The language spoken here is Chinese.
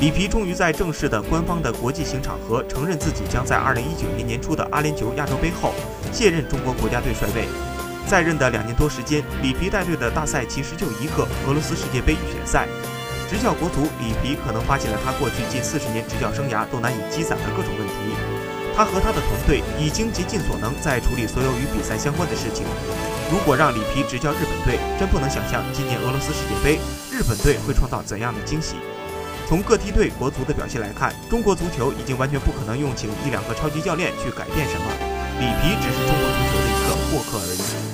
里皮终于在正式的官方的国际型场合承认自己将在2019年年初的阿联酋亚洲杯后卸任中国国家队帅位。在任的两年多时间，里皮带队的大赛其实就一个俄罗斯世界杯预选赛。执教国足，里皮可能发现了他过去近四十年执教生涯都难以积攒的各种问题。他和他的团队已经竭尽所能在处理所有与比赛相关的事情。如果让里皮执教日本队，真不能想象今年俄罗斯世界杯日本队会创造怎样的惊喜。从各梯队、国足的表现来看，中国足球已经完全不可能用请一两个超级教练去改变什么。里皮只是中国足球的一个过客而已。